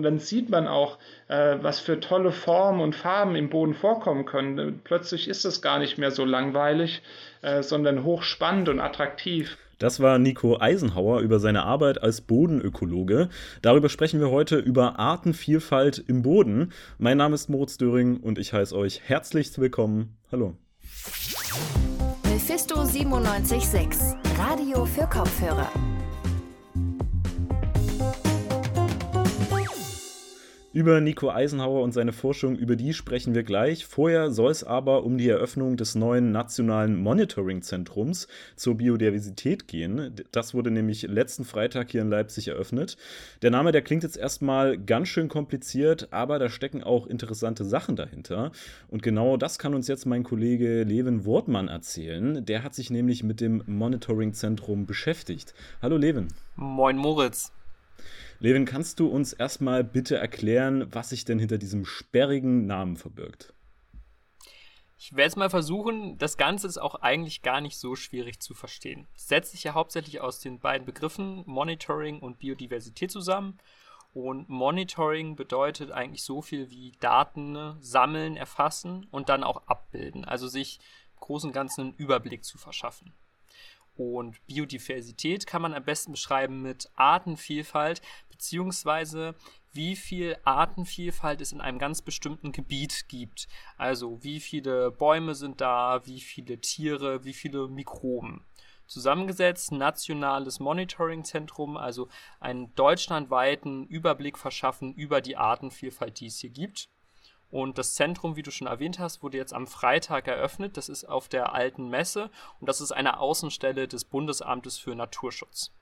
Und dann sieht man auch, äh, was für tolle Formen und Farben im Boden vorkommen können. Plötzlich ist es gar nicht mehr so langweilig, äh, sondern hochspannend und attraktiv. Das war Nico Eisenhauer über seine Arbeit als Bodenökologe. Darüber sprechen wir heute über Artenvielfalt im Boden. Mein Name ist Moritz Döring und ich heiße euch herzlich willkommen. Hallo. Mephisto 976, Radio für Kopfhörer. Über Nico Eisenhower und seine Forschung, über die sprechen wir gleich. Vorher soll es aber um die Eröffnung des neuen nationalen Monitoring-Zentrums zur Biodiversität gehen. Das wurde nämlich letzten Freitag hier in Leipzig eröffnet. Der Name, der klingt jetzt erstmal ganz schön kompliziert, aber da stecken auch interessante Sachen dahinter. Und genau das kann uns jetzt mein Kollege Levin Wortmann erzählen. Der hat sich nämlich mit dem Monitoring-Zentrum beschäftigt. Hallo Levin. Moin Moritz. Levin, kannst du uns erstmal bitte erklären, was sich denn hinter diesem sperrigen Namen verbirgt? Ich werde es mal versuchen. Das Ganze ist auch eigentlich gar nicht so schwierig zu verstehen. Es setzt sich ja hauptsächlich aus den beiden Begriffen Monitoring und Biodiversität zusammen. Und Monitoring bedeutet eigentlich so viel wie Daten sammeln, erfassen und dann auch abbilden. Also sich im Großen und Ganzen einen Überblick zu verschaffen. Und Biodiversität kann man am besten beschreiben mit Artenvielfalt, beziehungsweise wie viel Artenvielfalt es in einem ganz bestimmten Gebiet gibt. Also wie viele Bäume sind da, wie viele Tiere, wie viele Mikroben. Zusammengesetzt nationales Monitoring-Zentrum, also einen deutschlandweiten Überblick verschaffen über die Artenvielfalt, die es hier gibt. Und das Zentrum, wie du schon erwähnt hast, wurde jetzt am Freitag eröffnet. Das ist auf der alten Messe und das ist eine Außenstelle des Bundesamtes für Naturschutz.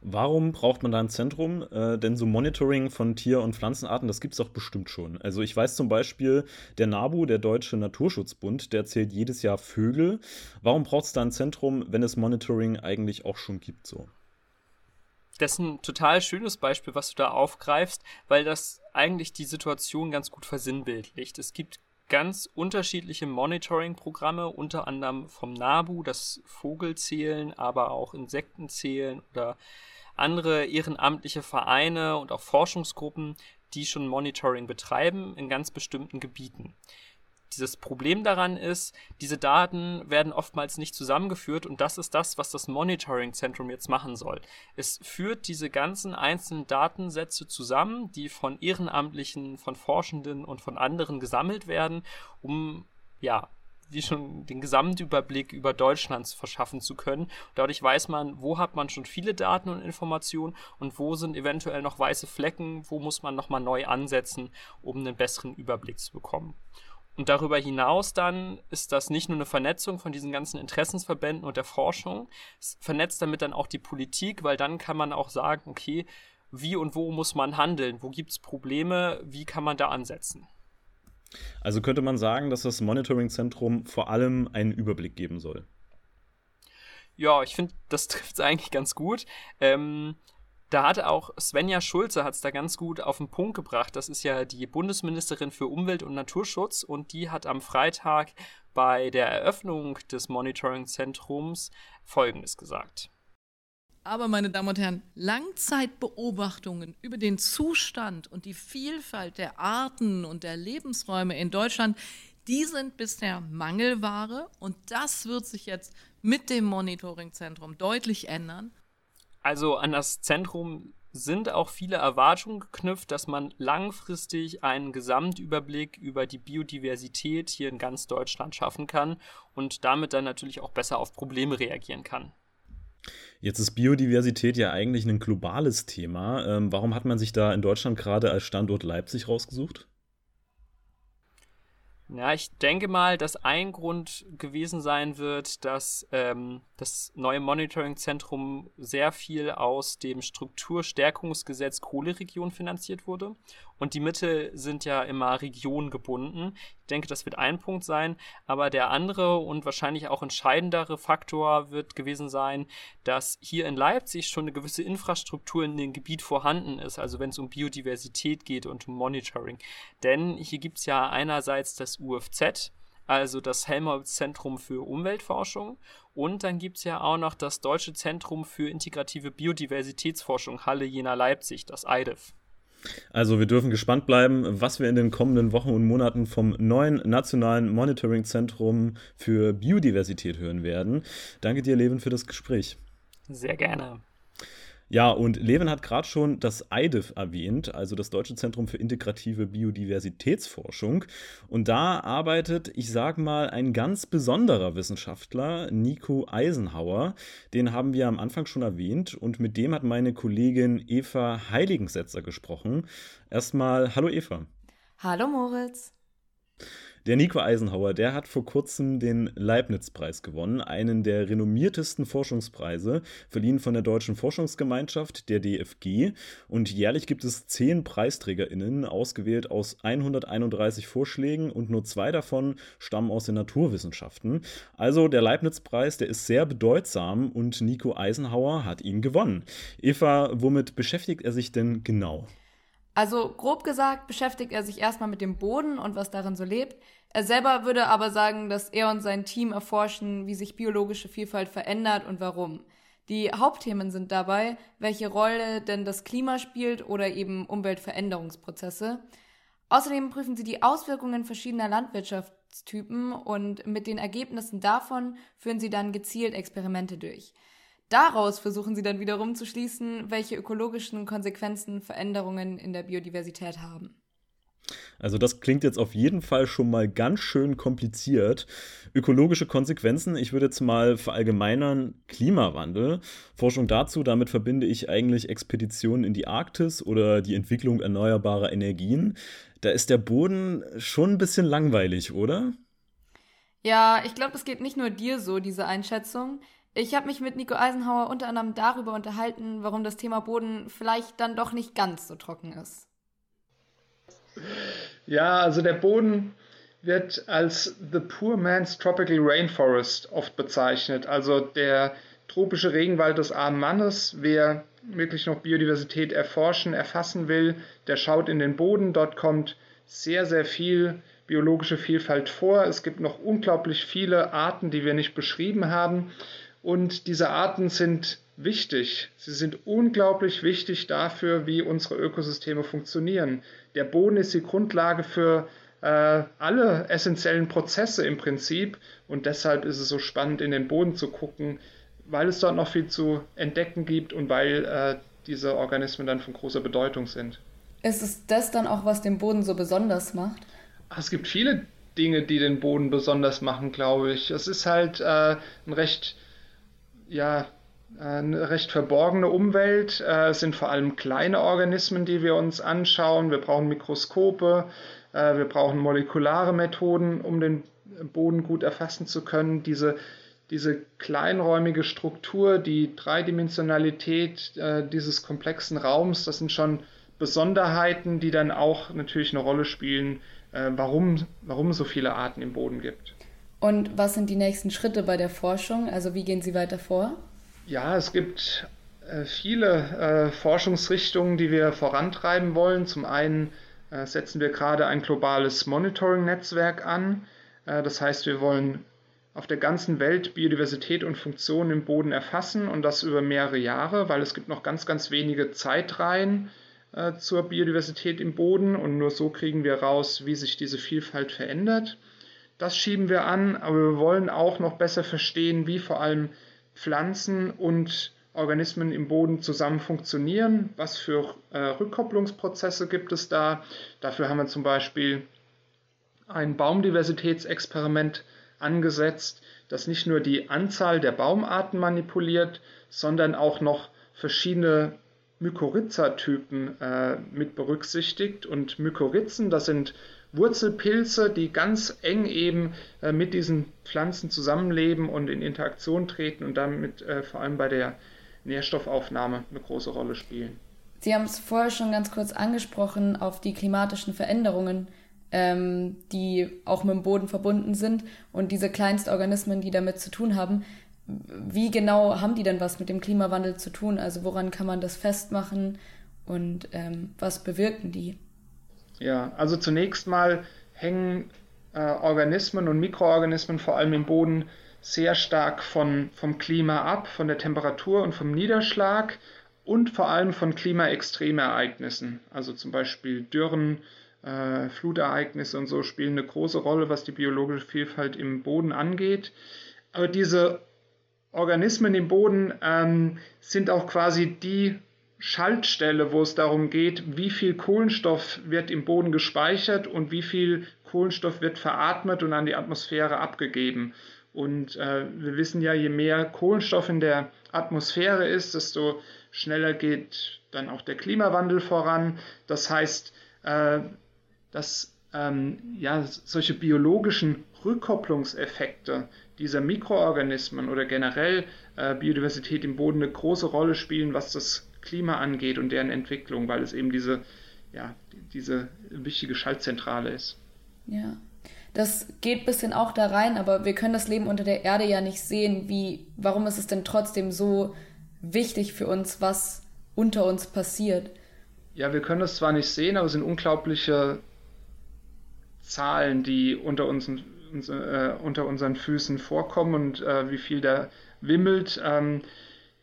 Warum braucht man da ein Zentrum? Äh, denn so Monitoring von Tier- und Pflanzenarten, das gibt es doch bestimmt schon. Also ich weiß zum Beispiel, der NABU, der Deutsche Naturschutzbund, der zählt jedes Jahr Vögel. Warum braucht es da ein Zentrum, wenn es Monitoring eigentlich auch schon gibt so? das ist ein total schönes Beispiel, was du da aufgreifst, weil das eigentlich die Situation ganz gut versinnbildlicht. Es gibt ganz unterschiedliche Monitoring-Programme, unter anderem vom NABU, das Vogelzählen, aber auch Insektenzählen oder andere ehrenamtliche Vereine und auch Forschungsgruppen, die schon Monitoring betreiben in ganz bestimmten Gebieten dieses Problem daran ist, diese Daten werden oftmals nicht zusammengeführt und das ist das, was das Monitoring-Zentrum jetzt machen soll. Es führt diese ganzen einzelnen Datensätze zusammen, die von Ehrenamtlichen, von Forschenden und von anderen gesammelt werden, um ja wie schon den Gesamtüberblick über Deutschland verschaffen zu können. Dadurch weiß man, wo hat man schon viele Daten und Informationen und wo sind eventuell noch weiße Flecken, wo muss man nochmal neu ansetzen, um einen besseren Überblick zu bekommen. Und darüber hinaus dann ist das nicht nur eine Vernetzung von diesen ganzen Interessensverbänden und der Forschung, es vernetzt damit dann auch die Politik, weil dann kann man auch sagen, okay, wie und wo muss man handeln, wo gibt es Probleme, wie kann man da ansetzen. Also könnte man sagen, dass das Monitoring-Zentrum vor allem einen Überblick geben soll. Ja, ich finde, das trifft es eigentlich ganz gut. Ähm, da hat auch Svenja Schulze hat es da ganz gut auf den Punkt gebracht. Das ist ja die Bundesministerin für Umwelt und Naturschutz und die hat am Freitag bei der Eröffnung des Monitoring-Zentrums Folgendes gesagt. Aber, meine Damen und Herren, Langzeitbeobachtungen über den Zustand und die Vielfalt der Arten und der Lebensräume in Deutschland, die sind bisher Mangelware und das wird sich jetzt mit dem Monitoring-Zentrum deutlich ändern. Also an das Zentrum sind auch viele Erwartungen geknüpft, dass man langfristig einen Gesamtüberblick über die Biodiversität hier in ganz Deutschland schaffen kann und damit dann natürlich auch besser auf Probleme reagieren kann. Jetzt ist Biodiversität ja eigentlich ein globales Thema. Ähm, warum hat man sich da in Deutschland gerade als Standort Leipzig rausgesucht? Ja, ich denke mal, dass ein Grund gewesen sein wird, dass ähm, das neue Monitoring-Zentrum sehr viel aus dem Strukturstärkungsgesetz Kohleregion finanziert wurde. Und die Mittel sind ja immer regiongebunden. Ich denke, das wird ein Punkt sein. Aber der andere und wahrscheinlich auch entscheidendere Faktor wird gewesen sein, dass hier in Leipzig schon eine gewisse Infrastruktur in dem Gebiet vorhanden ist. Also wenn es um Biodiversität geht und um Monitoring. Denn hier gibt es ja einerseits das UFZ, also das Helmholtz-Zentrum für Umweltforschung. Und dann gibt es ja auch noch das Deutsche Zentrum für integrative Biodiversitätsforschung Halle Jena Leipzig, das EIDEF. Also wir dürfen gespannt bleiben, was wir in den kommenden Wochen und Monaten vom neuen nationalen Monitoring-Zentrum für Biodiversität hören werden. Danke dir, Levin, für das Gespräch. Sehr gerne. Ja, und Levin hat gerade schon das EIDIF erwähnt, also das Deutsche Zentrum für integrative Biodiversitätsforschung. Und da arbeitet, ich sag mal, ein ganz besonderer Wissenschaftler, Nico Eisenhauer. Den haben wir am Anfang schon erwähnt und mit dem hat meine Kollegin Eva Heiligensetzer gesprochen. Erstmal, hallo Eva. Hallo Moritz. Der Nico Eisenhower, der hat vor kurzem den Leibniz-Preis gewonnen, einen der renommiertesten Forschungspreise, verliehen von der Deutschen Forschungsgemeinschaft, der DFG. Und jährlich gibt es zehn PreisträgerInnen, ausgewählt aus 131 Vorschlägen und nur zwei davon stammen aus den Naturwissenschaften. Also der Leibniz-Preis, der ist sehr bedeutsam und Nico Eisenhower hat ihn gewonnen. Eva, womit beschäftigt er sich denn genau? Also grob gesagt beschäftigt er sich erstmal mit dem Boden und was darin so lebt. Er selber würde aber sagen, dass er und sein Team erforschen, wie sich biologische Vielfalt verändert und warum. Die Hauptthemen sind dabei, welche Rolle denn das Klima spielt oder eben Umweltveränderungsprozesse. Außerdem prüfen sie die Auswirkungen verschiedener Landwirtschaftstypen und mit den Ergebnissen davon führen sie dann gezielt Experimente durch. Daraus versuchen sie dann wiederum zu schließen, welche ökologischen Konsequenzen Veränderungen in der Biodiversität haben. Also das klingt jetzt auf jeden Fall schon mal ganz schön kompliziert. Ökologische Konsequenzen, ich würde jetzt mal verallgemeinern Klimawandel. Forschung dazu, damit verbinde ich eigentlich Expeditionen in die Arktis oder die Entwicklung erneuerbarer Energien. Da ist der Boden schon ein bisschen langweilig, oder? Ja, ich glaube, es geht nicht nur dir so, diese Einschätzung. Ich habe mich mit Nico Eisenhower unter anderem darüber unterhalten, warum das Thema Boden vielleicht dann doch nicht ganz so trocken ist. Ja, also der Boden wird als The Poor Man's Tropical Rainforest oft bezeichnet, also der tropische Regenwald des armen Mannes. Wer wirklich noch Biodiversität erforschen, erfassen will, der schaut in den Boden. Dort kommt sehr, sehr viel biologische Vielfalt vor. Es gibt noch unglaublich viele Arten, die wir nicht beschrieben haben. Und diese Arten sind wichtig. Sie sind unglaublich wichtig dafür, wie unsere Ökosysteme funktionieren. Der Boden ist die Grundlage für äh, alle essentiellen Prozesse im Prinzip. Und deshalb ist es so spannend, in den Boden zu gucken, weil es dort noch viel zu entdecken gibt und weil äh, diese Organismen dann von großer Bedeutung sind. Ist es das dann auch, was den Boden so besonders macht? Es gibt viele Dinge, die den Boden besonders machen, glaube ich. Es ist halt äh, ein recht ja, eine recht verborgene Umwelt. Äh, es sind vor allem kleine Organismen, die wir uns anschauen. Wir brauchen Mikroskope, äh, wir brauchen molekulare Methoden, um den Boden gut erfassen zu können. Diese, diese kleinräumige Struktur, die Dreidimensionalität äh, dieses komplexen Raums, das sind schon Besonderheiten, die dann auch natürlich eine Rolle spielen, warum, warum so viele Arten im Boden gibt. Und was sind die nächsten Schritte bei der Forschung? Also wie gehen Sie weiter vor? Ja, es gibt äh, viele äh, Forschungsrichtungen, die wir vorantreiben wollen. Zum einen äh, setzen wir gerade ein globales Monitoring-Netzwerk an. Das heißt, wir wollen auf der ganzen Welt Biodiversität und Funktionen im Boden erfassen und das über mehrere Jahre, weil es gibt noch ganz, ganz wenige Zeitreihen zur Biodiversität im Boden und nur so kriegen wir raus, wie sich diese Vielfalt verändert. Das schieben wir an, aber wir wollen auch noch besser verstehen, wie vor allem Pflanzen und Organismen im Boden zusammen funktionieren. Was für äh, Rückkopplungsprozesse gibt es da? Dafür haben wir zum Beispiel ein Baumdiversitätsexperiment angesetzt, das nicht nur die Anzahl der Baumarten manipuliert, sondern auch noch verschiedene Mykorrhiza-Typen äh, mit berücksichtigt. Und Mykorrhizen, das sind Wurzelpilze, die ganz eng eben äh, mit diesen Pflanzen zusammenleben und in Interaktion treten und damit äh, vor allem bei der Nährstoffaufnahme eine große Rolle spielen. Sie haben es vorher schon ganz kurz angesprochen auf die klimatischen Veränderungen, ähm, die auch mit dem Boden verbunden sind und diese Kleinstorganismen, die damit zu tun haben. Wie genau haben die denn was mit dem Klimawandel zu tun? Also woran kann man das festmachen und ähm, was bewirken die? Ja, also zunächst mal hängen äh, Organismen und Mikroorganismen vor allem im Boden sehr stark von, vom Klima ab, von der Temperatur und vom Niederschlag und vor allem von Klimaextremereignissen. Also zum Beispiel Dürren, äh, Flutereignisse und so spielen eine große Rolle, was die biologische Vielfalt im Boden angeht. Aber diese Organismen im Boden ähm, sind auch quasi die Schaltstelle, wo es darum geht, wie viel Kohlenstoff wird im Boden gespeichert und wie viel Kohlenstoff wird veratmet und an die Atmosphäre abgegeben. Und äh, wir wissen ja, je mehr Kohlenstoff in der Atmosphäre ist, desto schneller geht dann auch der Klimawandel voran. Das heißt, äh, dass ähm, ja, solche biologischen Rückkopplungseffekte dieser Mikroorganismen oder generell äh, Biodiversität im Boden eine große Rolle spielen, was das Klima angeht und deren Entwicklung, weil es eben diese, ja, diese wichtige Schaltzentrale ist. Ja, das geht ein bisschen auch da rein, aber wir können das Leben unter der Erde ja nicht sehen. Wie, warum ist es denn trotzdem so wichtig für uns, was unter uns passiert? Ja, wir können das zwar nicht sehen, aber es sind unglaubliche Zahlen, die unter, uns, äh, unter unseren Füßen vorkommen und äh, wie viel da wimmelt. Ähm,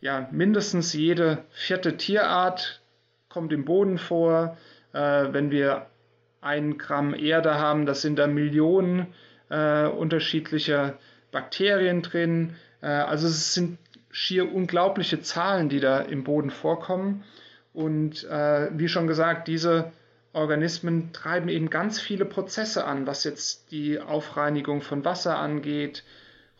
ja, mindestens jede vierte Tierart kommt im Boden vor. Äh, wenn wir ein Gramm Erde haben, das sind da Millionen äh, unterschiedlicher Bakterien drin. Äh, also es sind schier unglaubliche Zahlen, die da im Boden vorkommen. Und äh, wie schon gesagt, diese Organismen treiben eben ganz viele Prozesse an, was jetzt die Aufreinigung von Wasser angeht,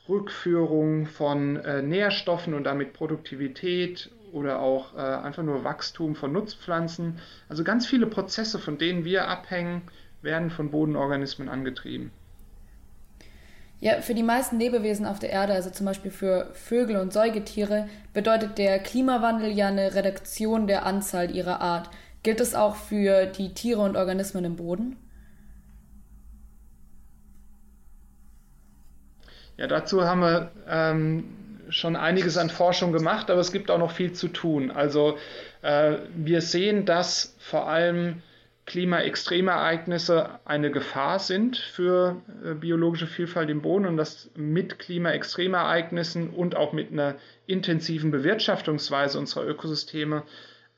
Rückführung von äh, Nährstoffen und damit Produktivität oder auch äh, einfach nur Wachstum von Nutzpflanzen. Also ganz viele Prozesse, von denen wir abhängen, werden von Bodenorganismen angetrieben. Ja, für die meisten Lebewesen auf der Erde, also zum Beispiel für Vögel und Säugetiere, bedeutet der Klimawandel ja eine Reduktion der Anzahl ihrer Art. Gilt es auch für die Tiere und Organismen im Boden? Ja, dazu haben wir ähm, schon einiges an Forschung gemacht, aber es gibt auch noch viel zu tun. Also äh, wir sehen, dass vor allem Klimaextremereignisse eine Gefahr sind für äh, biologische Vielfalt im Boden und dass mit Klimaextremereignissen und auch mit einer intensiven Bewirtschaftungsweise unserer Ökosysteme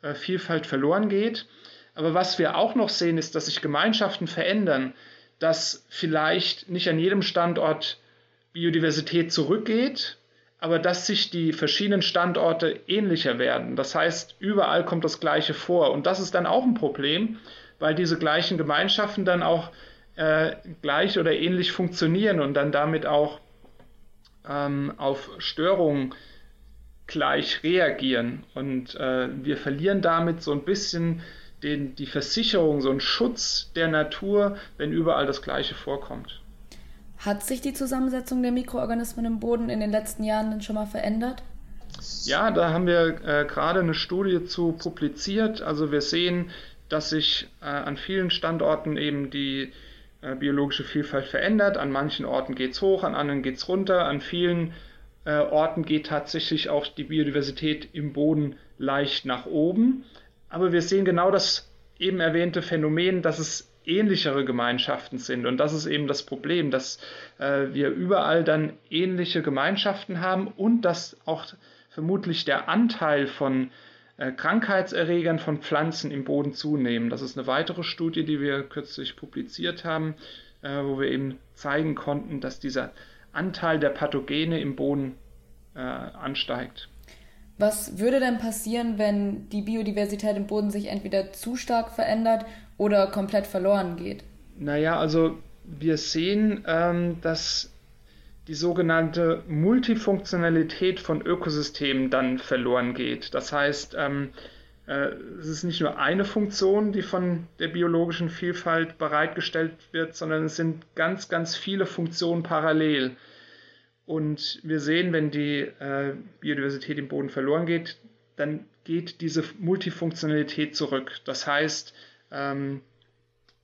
äh, Vielfalt verloren geht. Aber was wir auch noch sehen, ist, dass sich Gemeinschaften verändern, dass vielleicht nicht an jedem Standort Biodiversität zurückgeht, aber dass sich die verschiedenen Standorte ähnlicher werden. Das heißt, überall kommt das Gleiche vor. Und das ist dann auch ein Problem, weil diese gleichen Gemeinschaften dann auch äh, gleich oder ähnlich funktionieren und dann damit auch ähm, auf Störungen gleich reagieren. Und äh, wir verlieren damit so ein bisschen den, die Versicherung, so einen Schutz der Natur, wenn überall das Gleiche vorkommt. Hat sich die Zusammensetzung der Mikroorganismen im Boden in den letzten Jahren denn schon mal verändert? Ja, da haben wir äh, gerade eine Studie zu publiziert. Also wir sehen, dass sich äh, an vielen Standorten eben die äh, biologische Vielfalt verändert. An manchen Orten geht es hoch, an anderen geht es runter. An vielen äh, Orten geht tatsächlich auch die Biodiversität im Boden leicht nach oben. Aber wir sehen genau das eben erwähnte Phänomen, dass es ähnlichere Gemeinschaften sind. Und das ist eben das Problem, dass äh, wir überall dann ähnliche Gemeinschaften haben und dass auch vermutlich der Anteil von äh, Krankheitserregern von Pflanzen im Boden zunehmen. Das ist eine weitere Studie, die wir kürzlich publiziert haben, äh, wo wir eben zeigen konnten, dass dieser Anteil der Pathogene im Boden äh, ansteigt. Was würde denn passieren, wenn die Biodiversität im Boden sich entweder zu stark verändert oder komplett verloren geht? Naja, also wir sehen, ähm, dass die sogenannte Multifunktionalität von Ökosystemen dann verloren geht. Das heißt, ähm, äh, es ist nicht nur eine Funktion, die von der biologischen Vielfalt bereitgestellt wird, sondern es sind ganz, ganz viele Funktionen parallel. Und wir sehen, wenn die äh, Biodiversität im Boden verloren geht, dann geht diese Multifunktionalität zurück. Das heißt, ähm,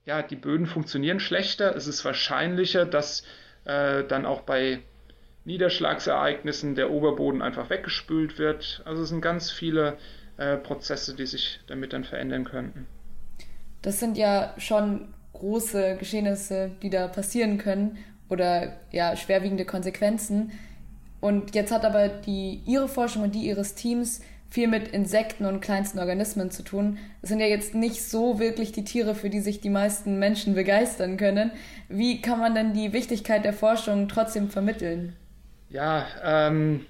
ja, die Böden funktionieren schlechter. Es ist wahrscheinlicher, dass äh, dann auch bei Niederschlagsereignissen der Oberboden einfach weggespült wird. Also es sind ganz viele äh, Prozesse, die sich damit dann verändern könnten. Das sind ja schon große Geschehnisse, die da passieren können oder ja schwerwiegende Konsequenzen. Und jetzt hat aber die ihre Forschung und die ihres Teams viel mit Insekten und kleinsten Organismen zu tun. Das sind ja jetzt nicht so wirklich die Tiere, für die sich die meisten Menschen begeistern können. Wie kann man denn die Wichtigkeit der Forschung trotzdem vermitteln? Ja, ähm,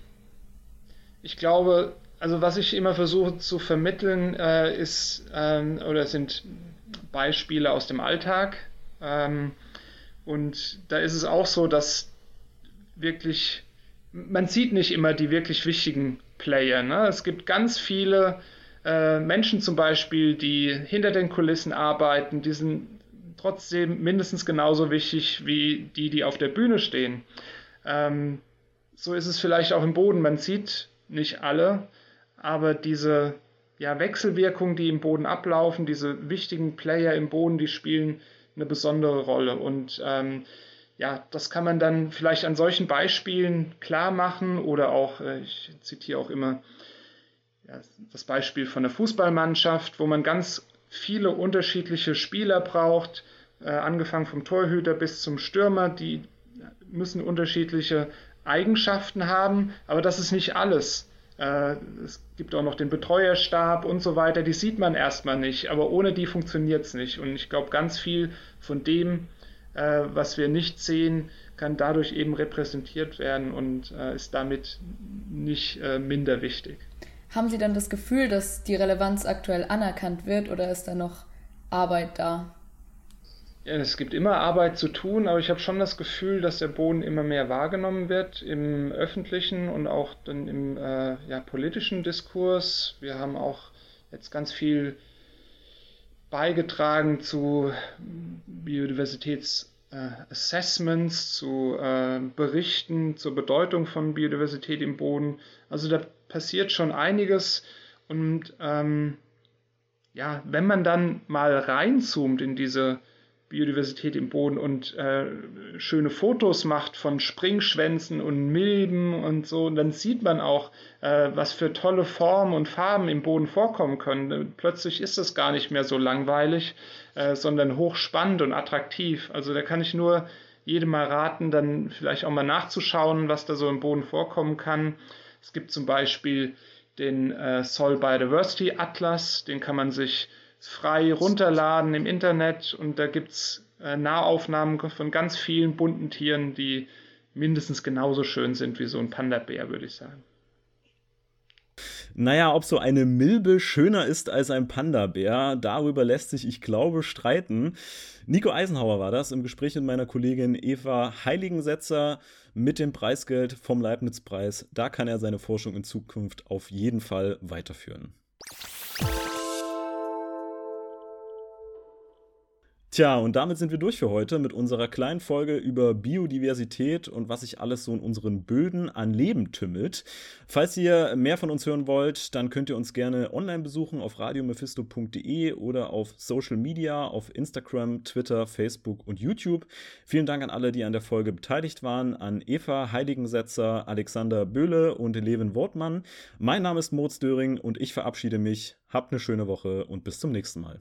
ich glaube, also was ich immer versuche zu vermitteln, äh, ist ähm, oder sind Beispiele aus dem Alltag. Ähm, und da ist es auch so, dass wirklich, man sieht nicht immer die wirklich wichtigen Player. Ne? Es gibt ganz viele äh, Menschen zum Beispiel, die hinter den Kulissen arbeiten, die sind trotzdem mindestens genauso wichtig wie die, die auf der Bühne stehen. Ähm, so ist es vielleicht auch im Boden. Man sieht nicht alle, aber diese ja, Wechselwirkungen, die im Boden ablaufen, diese wichtigen Player im Boden, die spielen eine besondere Rolle. Und ähm, ja, das kann man dann vielleicht an solchen Beispielen klar machen oder auch, äh, ich zitiere auch immer ja, das Beispiel von der Fußballmannschaft, wo man ganz viele unterschiedliche Spieler braucht, äh, angefangen vom Torhüter bis zum Stürmer, die müssen unterschiedliche Eigenschaften haben, aber das ist nicht alles. Äh, es gibt auch noch den Betreuerstab und so weiter, die sieht man erstmal nicht, aber ohne die funktioniert es nicht. Und ich glaube, ganz viel von dem, äh, was wir nicht sehen, kann dadurch eben repräsentiert werden und äh, ist damit nicht minder wichtig. Haben Sie dann das Gefühl, dass die Relevanz aktuell anerkannt wird oder ist da noch Arbeit da? Ja, es gibt immer Arbeit zu tun, aber ich habe schon das Gefühl, dass der Boden immer mehr wahrgenommen wird im öffentlichen und auch dann im äh, ja, politischen Diskurs. Wir haben auch jetzt ganz viel beigetragen zu Biodiversitätsassessments, äh, zu äh, Berichten zur Bedeutung von Biodiversität im Boden. Also da passiert schon einiges und ähm, ja, wenn man dann mal reinzoomt in diese Biodiversität im Boden und äh, schöne Fotos macht von Springschwänzen und Milben und so, und dann sieht man auch, äh, was für tolle Formen und Farben im Boden vorkommen können. Plötzlich ist es gar nicht mehr so langweilig, äh, sondern hochspannend und attraktiv. Also da kann ich nur jedem mal raten, dann vielleicht auch mal nachzuschauen, was da so im Boden vorkommen kann. Es gibt zum Beispiel den äh, Soil Biodiversity Atlas, den kann man sich frei runterladen im Internet und da gibt es äh, Nahaufnahmen von ganz vielen bunten Tieren, die mindestens genauso schön sind wie so ein Panda-Bär, würde ich sagen. Naja, ob so eine Milbe schöner ist als ein Panda-Bär, darüber lässt sich, ich glaube, streiten. Nico Eisenhauer war das im Gespräch mit meiner Kollegin Eva Heiligensetzer mit dem Preisgeld vom Leibniz-Preis. Da kann er seine Forschung in Zukunft auf jeden Fall weiterführen. Tja, und damit sind wir durch für heute mit unserer kleinen Folge über Biodiversität und was sich alles so in unseren Böden an Leben tümmelt. Falls ihr mehr von uns hören wollt, dann könnt ihr uns gerne online besuchen auf radiomephisto.de oder auf Social Media, auf Instagram, Twitter, Facebook und YouTube. Vielen Dank an alle, die an der Folge beteiligt waren, an Eva Heiligensetzer, Alexander Böhle und Levin Wortmann. Mein Name ist Moritz Döring und ich verabschiede mich. Habt eine schöne Woche und bis zum nächsten Mal.